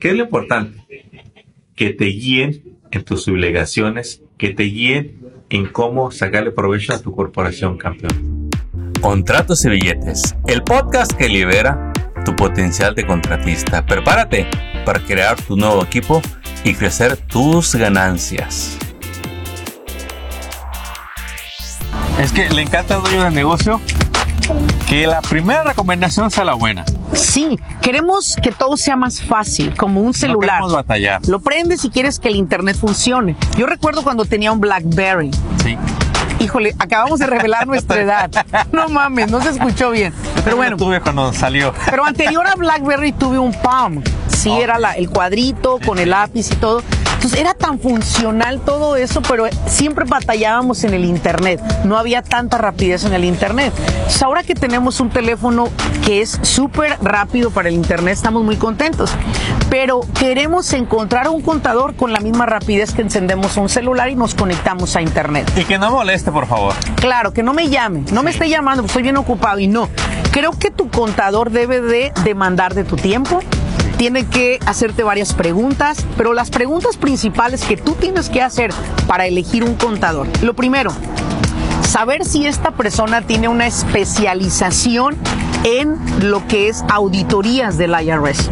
¿Qué es lo importante? Que te guíen en tus obligaciones, que te guíen en cómo sacarle provecho a tu corporación campeón. Contratos y billetes, el podcast que libera tu potencial de contratista. Prepárate para crear tu nuevo equipo y crecer tus ganancias. Es que le encanta al dueño de negocio que la primera recomendación sea la buena. Sí, queremos que todo sea más fácil, como un celular. No batallar. Lo prendes si quieres que el internet funcione. Yo recuerdo cuando tenía un BlackBerry. Sí. Híjole, acabamos de revelar nuestra edad. No mames, no se escuchó bien. Pero bueno. tuve cuando salió. Pero anterior a BlackBerry tuve un Palm. Sí, era la, el cuadrito con el lápiz y todo. Entonces era tan funcional todo eso, pero siempre batallábamos en el Internet. No había tanta rapidez en el Internet. Entonces ahora que tenemos un teléfono que es súper rápido para el Internet, estamos muy contentos. Pero queremos encontrar un contador con la misma rapidez que encendemos un celular y nos conectamos a Internet. Y que no moleste, por favor. Claro, que no me llame, no me esté llamando, estoy bien ocupado y no. Creo que tu contador debe de demandar de tu tiempo, tiene que hacerte varias preguntas, pero las preguntas principales que tú tienes que hacer para elegir un contador. Lo primero, saber si esta persona tiene una especialización en lo que es auditorías del IRS.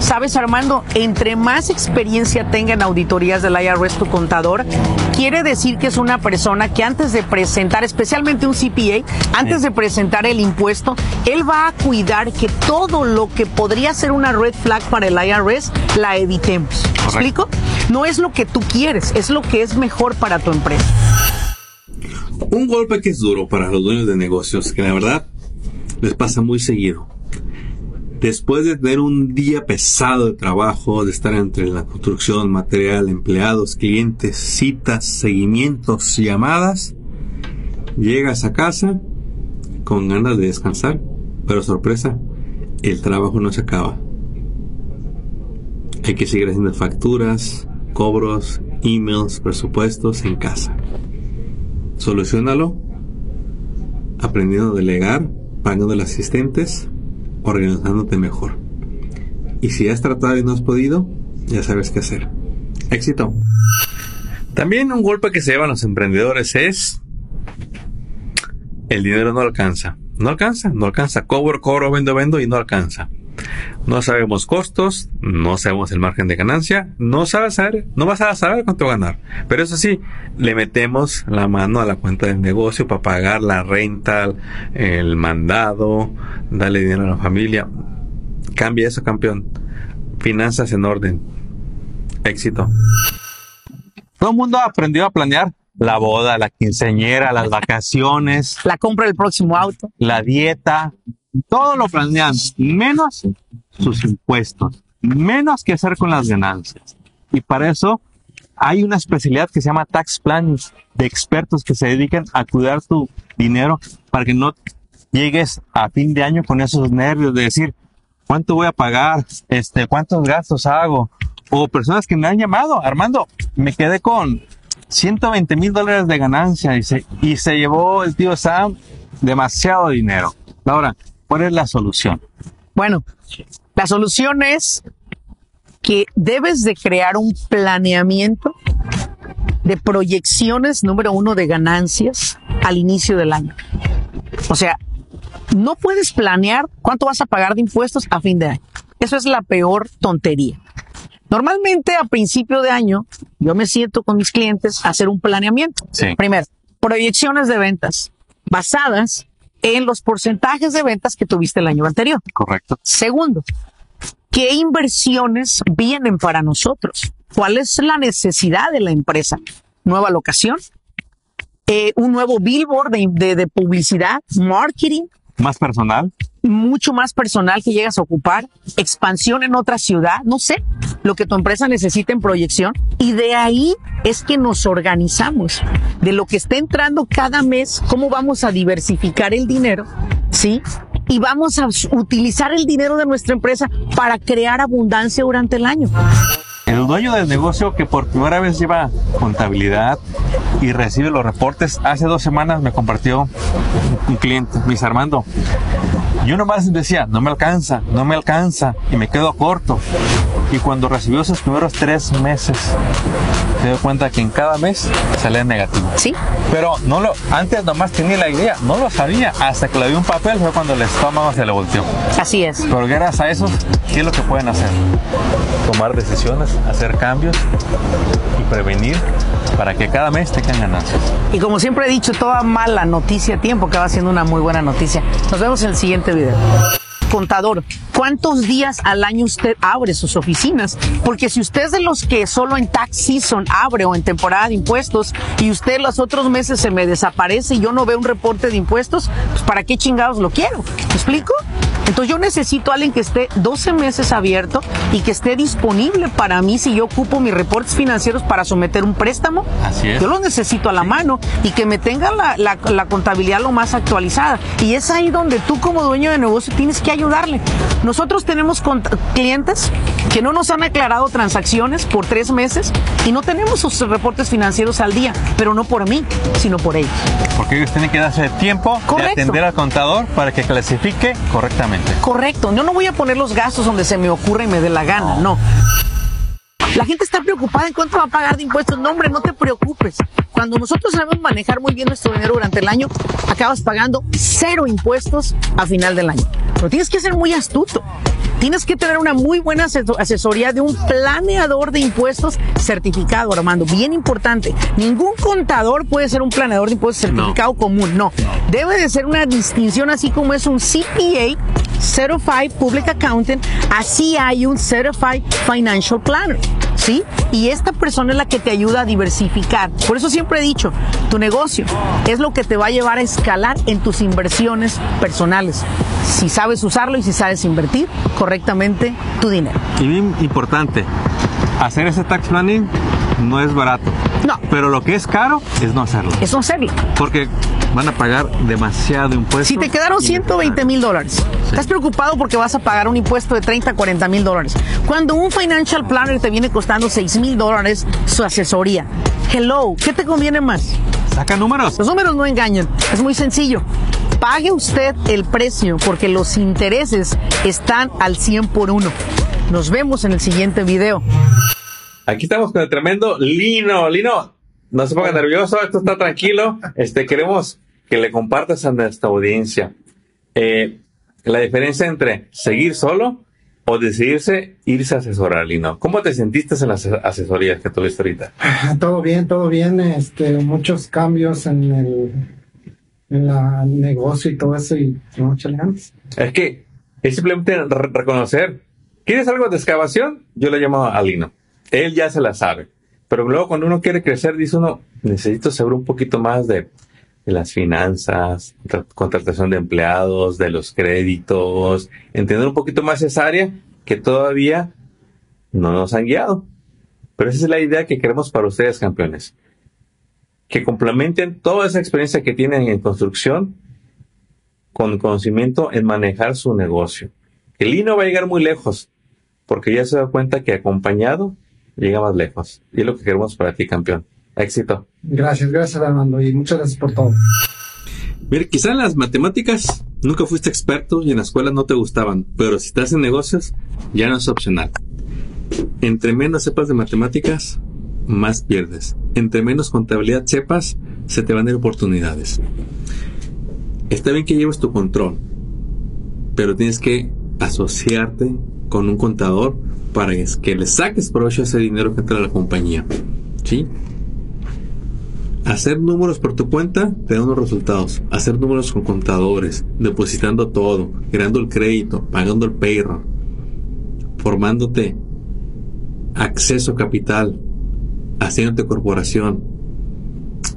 Sabes, Armando, entre más experiencia tenga en auditorías del IRS tu contador, quiere decir que es una persona que antes de presentar, especialmente un CPA, antes de presentar el impuesto, él va a cuidar que todo lo que podría ser una red flag para el IRS la evitemos. ¿Me explico? No es lo que tú quieres, es lo que es mejor para tu empresa. Un golpe que es duro para los dueños de negocios, que la verdad les pasa muy seguido después de tener un día pesado de trabajo, de estar entre la construcción, material, empleados, clientes, citas, seguimientos, llamadas, llegas a casa con ganas de descansar, pero sorpresa, el trabajo no se acaba. Hay que seguir haciendo facturas, cobros, emails, presupuestos en casa. Solucionalo aprendiendo a delegar, pagando los asistentes, organizándote mejor. Y si has tratado y no has podido, ya sabes qué hacer. Éxito. También un golpe que se llevan los emprendedores es el dinero no alcanza. No alcanza, no alcanza. Cobro, cobro, vendo, vendo y no alcanza. No sabemos costos, no sabemos el margen de ganancia, no sabes saber, no vas a saber cuánto ganar. Pero eso sí, le metemos la mano a la cuenta del negocio para pagar la renta, el mandado, darle dinero a la familia. Cambia eso, campeón. Finanzas en orden. Éxito. Todo el mundo aprendió a planear la boda, la quinceañera, las vacaciones. La compra del próximo auto. La dieta, todo lo planean, menos sus impuestos, menos que hacer con las ganancias. Y para eso hay una especialidad que se llama tax planning de expertos que se dedican a cuidar tu dinero para que no llegues a fin de año con esos nervios de decir cuánto voy a pagar, este, cuántos gastos hago. O personas que me han llamado, Armando, me quedé con 120 mil dólares de ganancia y se, y se llevó el tío Sam demasiado dinero. Ahora, ¿Cuál es la solución? Bueno, la solución es que debes de crear un planeamiento de proyecciones, número uno, de ganancias al inicio del año. O sea, no puedes planear cuánto vas a pagar de impuestos a fin de año. Eso es la peor tontería. Normalmente a principio de año yo me siento con mis clientes a hacer un planeamiento. Primero, proyecciones de ventas basadas en los porcentajes de ventas que tuviste el año anterior. Correcto. Segundo, ¿qué inversiones vienen para nosotros? ¿Cuál es la necesidad de la empresa? ¿Nueva locación? Eh, ¿Un nuevo billboard de, de publicidad? ¿Marketing? ¿Más personal? Mucho más personal que llegas a ocupar, expansión en otra ciudad, no sé, lo que tu empresa necesita en proyección. Y de ahí es que nos organizamos, de lo que está entrando cada mes, cómo vamos a diversificar el dinero, ¿sí? Y vamos a utilizar el dinero de nuestra empresa para crear abundancia durante el año. El dueño del negocio que por primera vez lleva contabilidad y recibe los reportes, hace dos semanas me compartió un cliente, mis Armando. Yo nomás decía, no me alcanza, no me alcanza y me quedo corto. Y cuando recibió sus primeros tres meses, se dio cuenta que en cada mes salía negativo. Sí. Pero no lo, antes nomás tenía la idea, no lo sabía. Hasta que le dio un papel fue cuando el estómago se le volteó. Así es. Pero gracias a eso, ¿qué es lo que pueden hacer? Tomar decisiones, hacer cambios y prevenir para que cada mes tengan ganancias. Y como siempre he dicho, toda mala noticia a tiempo acaba siendo una muy buena noticia. Nos vemos en el siguiente video. Contador, ¿cuántos días al año usted abre sus oficinas? Porque si usted es de los que solo en tax season abre o en temporada de impuestos y usted los otros meses se me desaparece y yo no veo un reporte de impuestos, pues ¿para qué chingados lo quiero? ¿Me explico? Entonces yo necesito a alguien que esté 12 meses abierto y que esté disponible para mí si yo ocupo mis reportes financieros para someter un préstamo. Así es. Yo los necesito a la mano y que me tenga la, la- la contabilidad lo más actualizada. Y es ahí donde tú como dueño de negocio tienes que ayudarle. Nosotros tenemos clientes que no nos han aclarado transacciones por tres meses y no tenemos sus reportes financieros al día, pero no por mí, sino por ellos. Porque ellos tienen que darse tiempo Correcto. de atender al contador para que clasifique correctamente. Correcto, yo no voy a poner los gastos donde se me ocurra y me dé la gana, no. La gente está preocupada en cuánto va a pagar de impuestos. No, hombre, no te preocupes. Cuando nosotros sabemos manejar muy bien nuestro dinero durante el año, acabas pagando cero impuestos a final del año. Pero tienes que ser muy astuto. Tienes que tener una muy buena aseso- asesoría de un planeador de impuestos certificado, Armando. Bien importante. Ningún contador puede ser un planeador de impuestos certificado común. No. Debe de ser una distinción así como es un CPA, Certified Public Accountant, así hay un Certified Financial Planner. ¿Sí? Y esta persona es la que te ayuda a diversificar. Por eso siempre he dicho, tu negocio es lo que te va a llevar a escalar en tus inversiones personales. Si sabes usarlo y si sabes invertir correctamente tu dinero. Y bien importante, hacer ese tax planning no es barato. No. Pero lo que es caro es no hacerlo. Es no hacerlo. Porque van a pagar demasiado impuesto. Si te quedaron 120 mil dólares, estás preocupado porque vas a pagar un impuesto de 30, 40 mil dólares. Cuando un financial planner te viene costando 6 mil dólares su asesoría. Hello, ¿qué te conviene más? Saca números. Los números no engañan, es muy sencillo. Pague usted el precio porque los intereses están al 100 por uno. Nos vemos en el siguiente video. Aquí estamos con el tremendo Lino. Lino, no se ponga nervioso, esto está tranquilo. Este, queremos que le compartas a nuestra audiencia eh, la diferencia entre seguir solo o decidirse irse a asesorar, Lino. ¿Cómo te sentiste en las ase- asesorías que tuviste ahorita? Todo bien, todo bien. Este, muchos cambios en el, en la negocio y todo eso y no ganas. Es que es simplemente re- reconocer. ¿Quieres algo de excavación? Yo le llamo a Lino. Él ya se la sabe. Pero luego cuando uno quiere crecer, dice uno, necesito saber un poquito más de, las finanzas, tra- contratación de empleados, de los créditos, entender un poquito más esa área que todavía no nos han guiado. Pero esa es la idea que queremos para ustedes, campeones. Que complementen toda esa experiencia que tienen en construcción con conocimiento en manejar su negocio. El Lino va a llegar muy lejos, porque ya se da cuenta que acompañado llega más lejos. Y es lo que queremos para ti, campeón. Éxito. Gracias, gracias Armando y muchas gracias por todo. Mira, quizá en las matemáticas nunca fuiste experto y en la escuela no te gustaban, pero si estás en negocios, ya no es opcional. Entre menos sepas de matemáticas, más pierdes. Entre menos contabilidad sepas, se te van a ir oportunidades. Está bien que lleves tu control, pero tienes que asociarte con un contador para que le saques provecho a ese dinero que entra a la compañía. ¿Sí? Hacer números por tu cuenta te da unos resultados. Hacer números con contadores, depositando todo, creando el crédito, pagando el payroll, formándote acceso a capital, haciéndote corporación,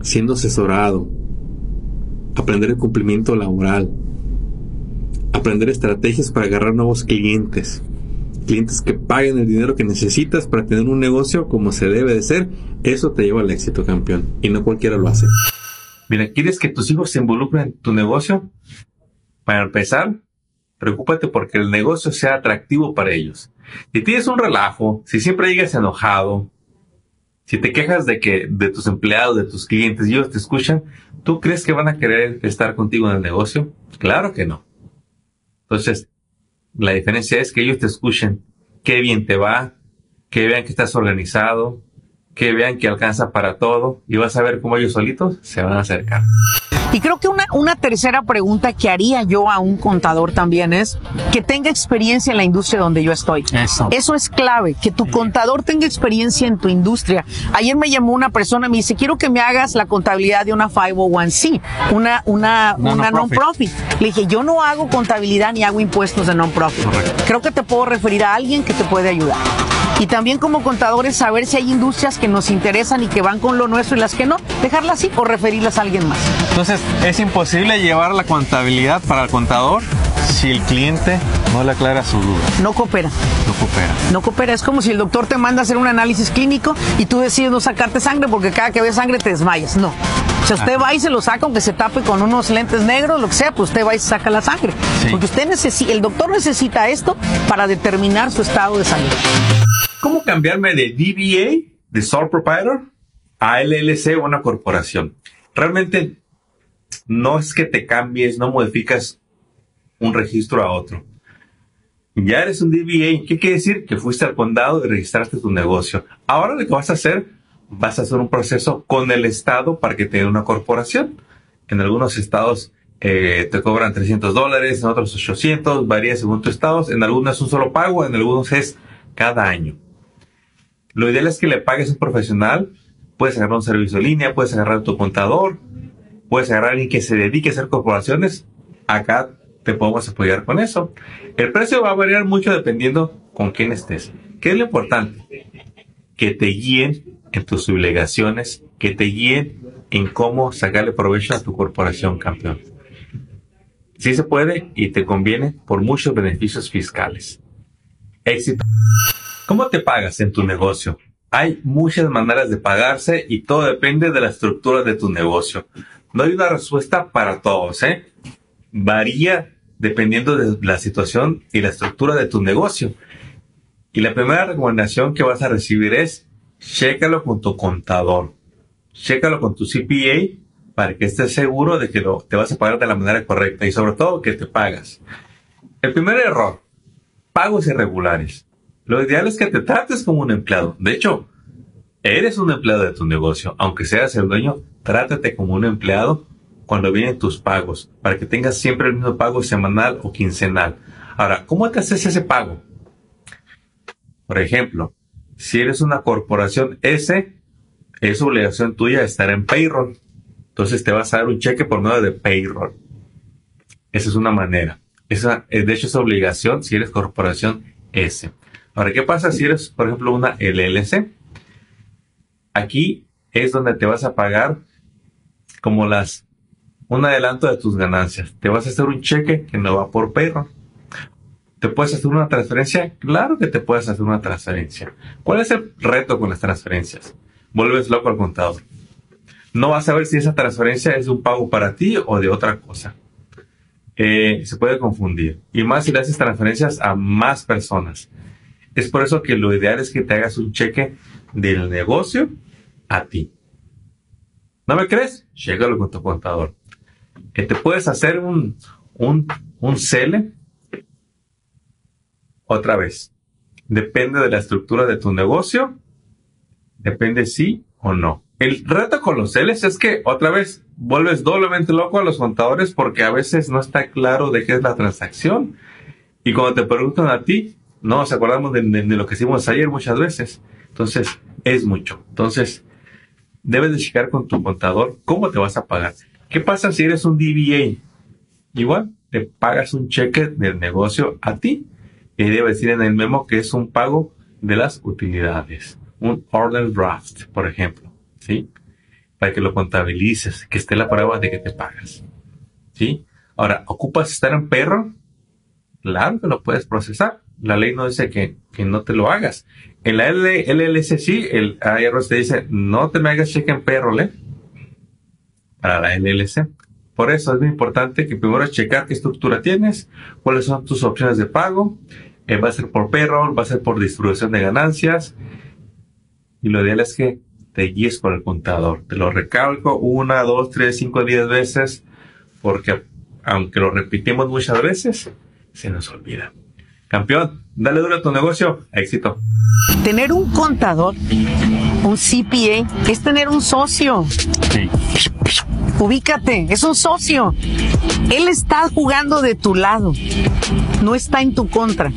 siendo asesorado, aprender el cumplimiento laboral, aprender estrategias para agarrar nuevos clientes, clientes que paguen el dinero que necesitas para tener un negocio como se debe de ser, eso te lleva al éxito, campeón. Y no cualquiera lo hace. Mira, ¿quieres que tus hijos se involucren en tu negocio? Para empezar, preocúpate porque el negocio sea atractivo para ellos. Si tienes un relajo, si siempre llegas enojado, si te quejas de que de tus empleados, de tus clientes ellos te escuchan, ¿tú crees que van a querer estar contigo en el negocio? Claro que no. Entonces, la diferencia es que ellos te escuchen, qué bien te va, que vean que estás organizado, que vean que alcanza para todo y vas a ver cómo ellos solitos se van a acercar. Y creo que una, una tercera pregunta que haría yo a un contador también es que tenga experiencia en la industria donde yo estoy. Eso. Eso es clave, que tu contador tenga experiencia en tu industria. Ayer me llamó una persona y me dice, quiero que me hagas la contabilidad de una 501c, una, una, Una una non-profit. non-profit. Le dije, yo no hago contabilidad ni hago impuestos de non-profit. Creo que te puedo referir a alguien que te puede ayudar. Y también como contadores saber si hay industrias que nos interesan y que van con lo nuestro y las que no, dejarlas así o referirlas a alguien más. Entonces, es imposible llevar la contabilidad para el contador si el cliente no le aclara su duda, No coopera. no coopera. No coopera. Es como si el doctor te manda a hacer un análisis clínico y tú decides no sacarte sangre porque cada que ves sangre te desmayas. No. O sea, usted va y se lo saca aunque se tape con unos lentes negros, lo que sea, pues usted va y se saca la sangre. Sí. Porque usted necesita, el doctor necesita esto para determinar su estado de salud. ¿Cómo cambiarme de DBA, de Sole Proprietor, a LLC o una corporación? Realmente no es que te cambies, no modificas un registro a otro. Ya eres un DBA. ¿Qué quiere decir? Que fuiste al condado y registraste tu negocio. Ahora lo que vas a hacer, vas a hacer un proceso con el Estado para que te dé una corporación. En algunos estados eh, te cobran 300 dólares, en otros 800, varía según tu estado. En algunos es un solo pago, en algunos es cada año. Lo ideal es que le pagues a un profesional. Puedes agarrar un servicio en línea, puedes agarrar tu contador, puedes agarrar a alguien que se dedique a hacer corporaciones. Acá te podemos apoyar con eso. El precio va a variar mucho dependiendo con quién estés. ¿Qué es lo importante? Que te guíen en tus obligaciones, que te guíen en cómo sacarle provecho a tu corporación, campeón. Sí se puede y te conviene por muchos beneficios fiscales. Éxito. ¿Cómo te pagas en tu negocio? Hay muchas maneras de pagarse y todo depende de la estructura de tu negocio. No hay una respuesta para todos, ¿eh? Varía dependiendo de la situación y la estructura de tu negocio. Y la primera recomendación que vas a recibir es, chécalo con tu contador. Chécalo con tu CPA para que estés seguro de que te vas a pagar de la manera correcta y sobre todo que te pagas. El primer error, pagos irregulares. Lo ideal es que te trates como un empleado. De hecho, eres un empleado de tu negocio. Aunque seas el dueño, trátate como un empleado cuando vienen tus pagos, para que tengas siempre el mismo pago semanal o quincenal. Ahora, ¿cómo te haces ese pago? Por ejemplo, si eres una corporación S, es obligación tuya estar en payroll. Entonces te vas a dar un cheque por medio de payroll. Esa es una manera. Esa, eh, de hecho, es obligación si eres corporación S. Ahora, ¿qué pasa si eres, por ejemplo, una LLC? Aquí es donde te vas a pagar como las un adelanto de tus ganancias. Te vas a hacer un cheque que no va por payroll. ¿Te puedes hacer una transferencia? Claro que te puedes hacer una transferencia. ¿Cuál es el reto con las transferencias? Vuelves loco al contador. No vas a ver si esa transferencia es un pago para ti o de otra cosa. Eh, se puede confundir. Y más si le haces transferencias a más personas. Es por eso que lo ideal es que te hagas un cheque del negocio a ti. ¿No me crees? Llegalo con tu contador. Te puedes hacer un, un, un CELE otra vez. Depende de la estructura de tu negocio. Depende sí o no. El reto con los CELES es que otra vez vuelves doblemente loco a los contadores porque a veces no está claro de qué es la transacción. Y cuando te preguntan a ti, no nos acordamos de, lo que hicimos ayer muchas veces. Entonces, es mucho. Entonces, debes de checar con tu contador cómo te vas a pagar. ¿Qué pasa si eres un DBA? Igual, te pagas un cheque del negocio a ti. Y debe decir en el memo que es un pago de las utilidades. Un order draft, por ejemplo. ¿Sí? Para que lo contabilices, que esté la prueba de que te pagas. ¿Sí? Ahora, ¿ocupas estar en perro? Claro que lo puedes procesar. La ley no dice que, que no te lo hagas. En la LLC sí, el IRS te dice, no te me hagas cheque en payroll. Para la LLC. Por eso es muy importante que primero checar qué estructura tienes, cuáles son tus opciones de pago. Eh, va a ser por payroll, va a ser por distribución de ganancias. Y lo ideal es que te guíes por el contador. Te lo recalco una, dos, tres, cinco, diez veces, porque aunque lo repetimos muchas veces, se nos olvida. Campeón, dale duro a tu negocio. Éxito. Tener un contador, un CPA, es tener un socio. Sí. Ubícate, es un socio. Él está jugando de tu lado, no está en tu contra.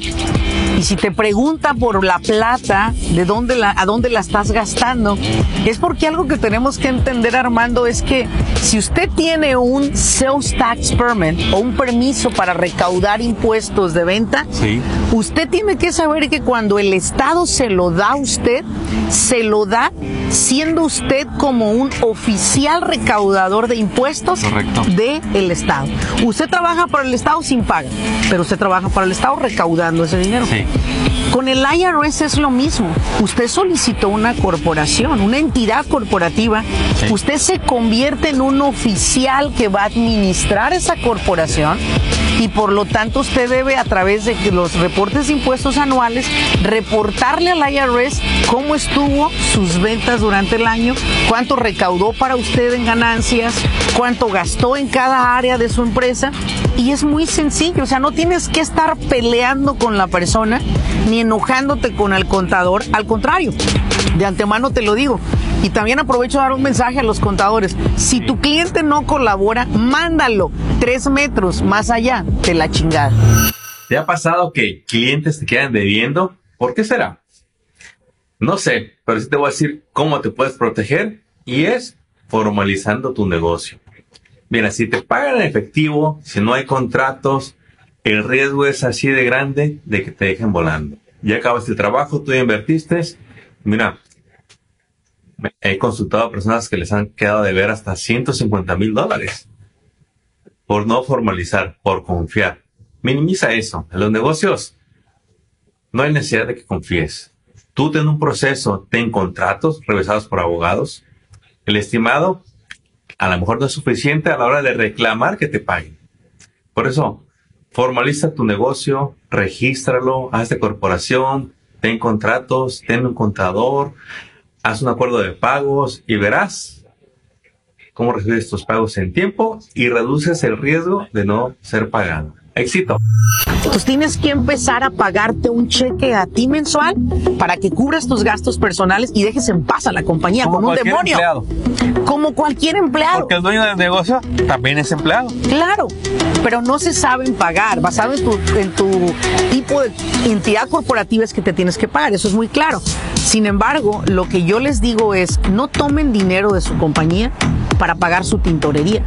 Y si te pregunta por la plata, de dónde la, a dónde la estás gastando, es porque algo que tenemos que entender, Armando, es que si usted tiene un sales tax permit o un permiso para recaudar impuestos de venta, Sí. usted tiene que saber que cuando el Estado se lo da a usted, se lo da siendo usted como un oficial recaudador de impuestos del Estado. Usted trabaja para el Estado sin paga, pero usted trabaja para el Estado recaudando ese dinero. Sí. Con el IRS es lo mismo. Usted solicitó una corporación, una entidad corporativa. Sí. Usted se convierte en un oficial que va a administrar esa corporación y por lo tanto usted debe a través de los reportes de impuestos anuales reportarle al IRS cómo estuvo sus ventas durante el año, cuánto recaudó para usted en ganancias, cuánto gastó en cada área de su empresa y es muy sencillo, o sea, no tienes que estar peleando con la persona ni enojándote con el contador, al contrario, de antemano te lo digo. Y también aprovecho a dar un mensaje a los contadores. Si tu cliente no colabora, mándalo tres metros más allá de la chingada. ¿Te ha pasado que clientes te quedan debiendo? ¿Por qué será? No sé, pero sí te voy a decir cómo te puedes proteger y es formalizando tu negocio. Mira, si te pagan en efectivo, si no hay contratos, el riesgo es así de grande de que te dejen volando. Ya acabaste el trabajo, tú ya invertiste. Mira, he consultado a personas que les han quedado de ver hasta 150 mil dólares por no formalizar, por confiar. Minimiza eso. En los negocios no hay necesidad de que confíes. Tú ten un proceso, ten contratos revisados por abogados. El estimado a lo mejor no es suficiente a la hora de reclamar que te paguen. Por eso, formaliza tu negocio, regístralo, haz de corporación, ten contratos, ten un contador, haz un acuerdo de pagos y verás cómo recibes tus pagos en tiempo y reduces el riesgo de no ser pagado. Éxito. Entonces tienes que empezar a pagarte un cheque a ti mensual para que cubras tus gastos personales y dejes en paz a la compañía Como con un cualquier demonio. empleado. Como cualquier empleado. Porque el dueño del negocio también es empleado. Claro, pero no se saben pagar. Basado en tu, en tu tipo de entidad corporativa es que te tienes que pagar, eso es muy claro. Sin embargo, lo que yo les digo es, no tomen dinero de su compañía para pagar su tintorería,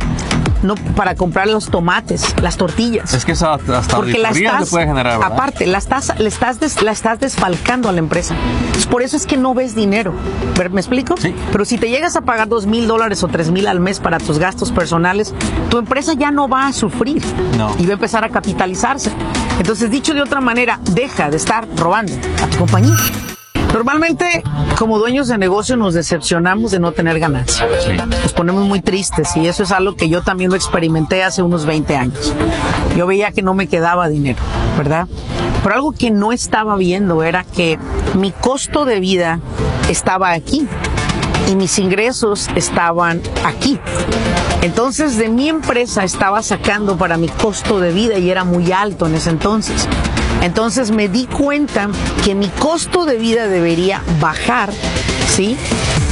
no para comprar los tomates, las tortillas. Es que eso hasta Porque la estás, le puede generar, ¿verdad? aparte, la estás, le estás des- la estás desfalcando a la empresa. Entonces, por eso es que no ves dinero. ¿Ver- ¿Me explico? Sí. Pero si te llegas a pagar dos mil dólares o tres mil al mes para tus gastos personales, tu empresa ya no va a sufrir No. y va a empezar a capitalizarse. Entonces, dicho de otra manera, deja de estar robando a tu compañía. Normalmente, como dueños de negocio, nos decepcionamos de no tener ganancia. Sí. Nos ponemos muy tristes y eso es algo que yo también lo experimenté hace unos 20 años. Yo veía que no me quedaba dinero, ¿verdad? Pero algo que no estaba viendo era que mi costo de vida estaba aquí y mis ingresos estaban aquí. Entonces de mi empresa estaba sacando para mi costo de vida y era muy alto en ese entonces. Entonces me di cuenta que mi costo de vida debería bajar, ¿sí?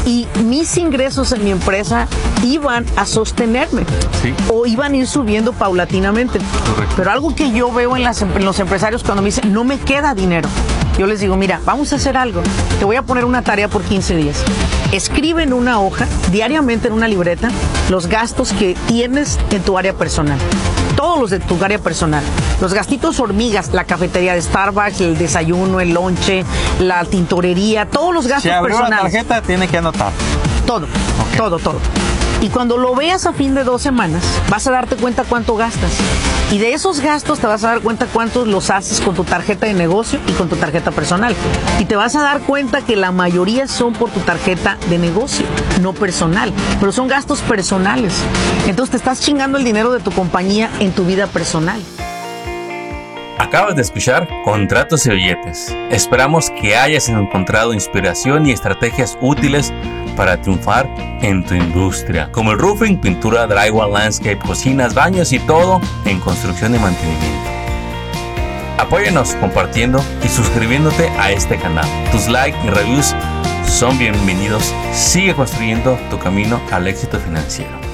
Y mis ingresos en mi empresa iban a sostenerme Sí. o iban a ir subiendo paulatinamente. Correcto. Pero algo que yo veo en, las en los empresarios cuando me dicen, no me queda dinero. Yo les digo, mira, vamos a hacer algo. Te voy a poner una tarea por 15 días. Escribe en una hoja, diariamente en una libreta, los gastos que tienes en tu área personal. Todos los de tu área personal. Los gastitos hormigas, la cafetería de Starbucks, el desayuno, el lonche, la tintorería, todos los gastos Si abrió la personales. tarjeta, tiene que anotar. Todo, todo, todo. Y cuando lo veas a fin de dos semanas, vas a darte cuenta cuánto gastas. Y de esos gastos te vas a dar cuenta cuántos los haces con tu tarjeta de negocio y con tu tarjeta personal. Y te vas a dar cuenta que la mayoría son por tu tarjeta de negocio, no personal. Pero son gastos personales. Entonces te estás chingando el dinero de tu compañía en tu vida personal. Acabas de escuchar Contratos y Billetes. Esperamos que hayas encontrado inspiración y estrategias útiles para triunfar en tu industria, como el roofing, pintura, drywall, landscape, cocinas, baños y todo en construcción y mantenimiento. Apóyanos compartiendo y suscribiéndote a este canal. Tus likes y reviews son bienvenidos. Sigue construyendo tu camino al éxito financiero.